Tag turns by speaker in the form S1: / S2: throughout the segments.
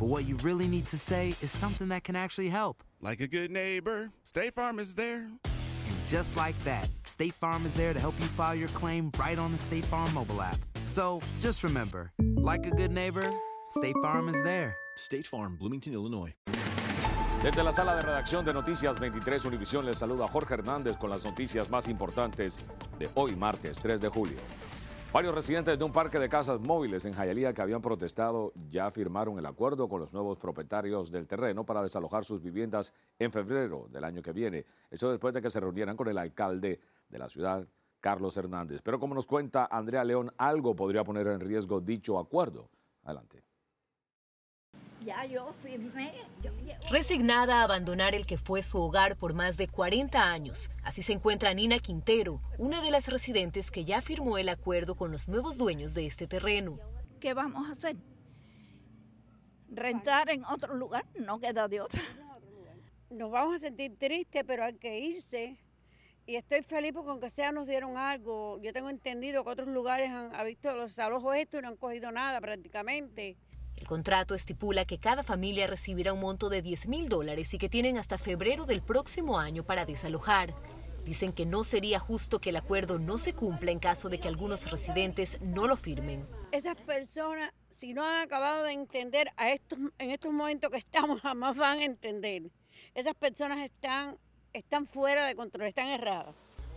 S1: but what you really need to say is something that can actually help.
S2: Like a good neighbor, State Farm is there.
S1: And just like that, State Farm is there to help you file your claim right on the State Farm mobile app. So just remember, like a good neighbor, State Farm is there.
S3: State Farm, Bloomington, Illinois.
S4: Desde la sala de redacción de Noticias 23 Univisión les saluda Jorge Hernández con las noticias más importantes de hoy martes 3 de julio. Varios residentes de un parque de casas móviles en Hialeah que habían protestado ya firmaron el acuerdo con los nuevos propietarios del terreno para desalojar sus viviendas en febrero del año que viene. Esto después de que se reunieran con el alcalde de la ciudad, Carlos Hernández. Pero como nos cuenta Andrea León, algo podría poner en riesgo dicho acuerdo. Adelante.
S5: Ya yo firmé. Yo llevo-
S6: Resignada a abandonar el que fue su hogar por más de 40 años, así se encuentra Nina Quintero, una de las residentes que ya firmó el acuerdo con los nuevos dueños de este terreno.
S5: ¿Qué vamos a hacer? Rentar en otro lugar, no queda de otra.
S7: Nos vamos a sentir tristes, pero hay que irse. Y estoy feliz porque aunque sea nos dieron algo. Yo tengo entendido que otros lugares han, visto los alojos estos y no han cogido nada prácticamente.
S6: El contrato estipula que cada familia recibirá un monto de 10 mil dólares y que tienen hasta febrero del próximo año para desalojar. Dicen que no sería justo que el acuerdo no se cumpla en caso de que algunos residentes no lo firmen.
S7: Esas personas, si no han acabado de entender a estos, en estos momentos que estamos, jamás van a entender. Esas personas están, están fuera de control, están erradas.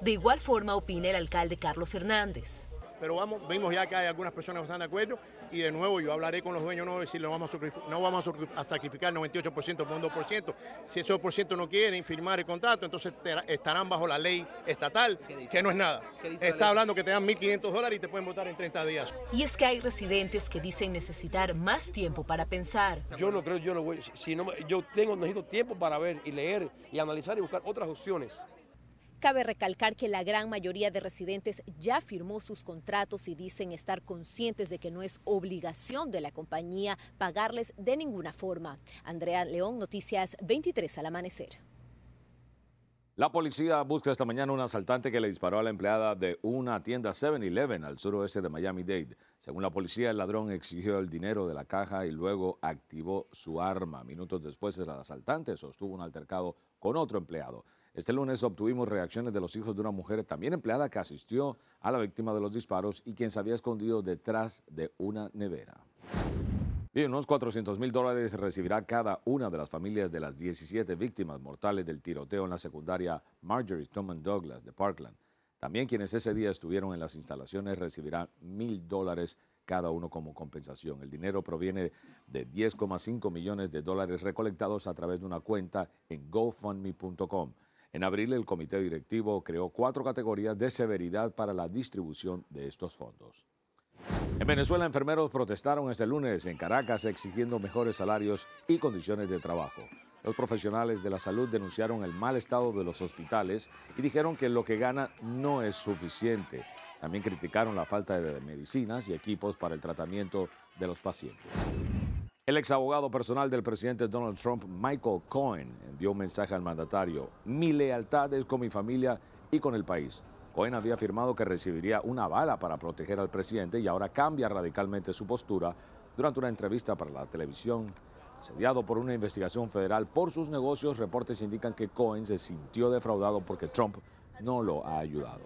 S6: De igual forma opina el alcalde Carlos Hernández.
S8: Pero vamos, vimos ya que hay algunas personas que están de acuerdo y de nuevo yo hablaré con los dueños, no decir, no vamos a, no vamos a sacri- a sacrificar 98% por un 2%. Si esos por ciento no quieren firmar el contrato, entonces estarán bajo la ley estatal, que no es nada. Está hablando que te dan 1.500 dólares y te pueden votar en 30 días.
S6: Y es que hay residentes que dicen necesitar más tiempo para pensar.
S9: Yo no creo, yo no voy, si- si no, me- yo tengo, necesito tiempo para ver y leer y analizar y buscar otras opciones.
S6: Cabe recalcar que la gran mayoría de residentes ya firmó sus contratos y dicen estar conscientes de que no es obligación de la compañía pagarles de ninguna forma. Andrea León, Noticias 23 al amanecer.
S4: La policía busca esta mañana un asaltante que le disparó a la empleada de una tienda 7-Eleven al suroeste de Miami-Dade. Según la policía, el ladrón exigió el dinero de la caja y luego activó su arma. Minutos después, el asaltante sostuvo un altercado con otro empleado. Este lunes obtuvimos reacciones de los hijos de una mujer también empleada que asistió a la víctima de los disparos y quien se había escondido detrás de una nevera. Y unos 400 mil dólares recibirá cada una de las familias de las 17 víctimas mortales del tiroteo en la secundaria Marjorie Stoneman Douglas de Parkland. También quienes ese día estuvieron en las instalaciones recibirán mil dólares cada uno como compensación. El dinero proviene de 10,5 millones de dólares recolectados a través de una cuenta en gofundme.com. En abril, el comité directivo creó cuatro categorías de severidad para la distribución de estos fondos. En Venezuela, enfermeros protestaron este lunes en Caracas exigiendo mejores salarios y condiciones de trabajo. Los profesionales de la salud denunciaron el mal estado de los hospitales y dijeron que lo que ganan no es suficiente. También criticaron la falta de medicinas y equipos para el tratamiento de los pacientes. El ex abogado personal del presidente Donald Trump, Michael Cohen, envió un mensaje al mandatario. Mi lealtad es con mi familia y con el país. Cohen había afirmado que recibiría una bala para proteger al presidente y ahora cambia radicalmente su postura durante una entrevista para la televisión. Sediado por una investigación federal por sus negocios, reportes indican que Cohen se sintió defraudado porque Trump no lo ha ayudado.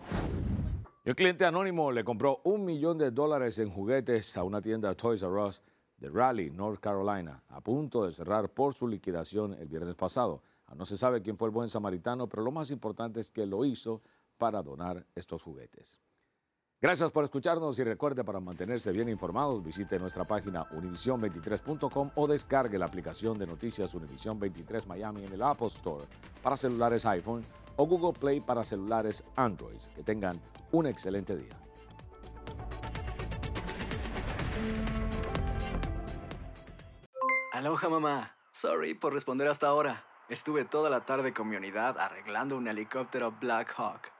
S4: un cliente anónimo le compró un millón de dólares en juguetes a una tienda Toys R Us de Raleigh, North Carolina, a punto de cerrar por su liquidación el viernes pasado. No se sabe quién fue el buen samaritano, pero lo más importante es que lo hizo para donar estos juguetes. Gracias por escucharnos y recuerde para mantenerse bien informados visite nuestra página univision23.com o descargue la aplicación de noticias Univision 23 Miami en el Apple Store para celulares iPhone o Google Play para celulares Android. Que tengan un excelente día.
S10: Aloha mamá. Sorry por responder hasta ahora. Estuve toda la tarde con mi unidad arreglando un helicóptero Black Hawk.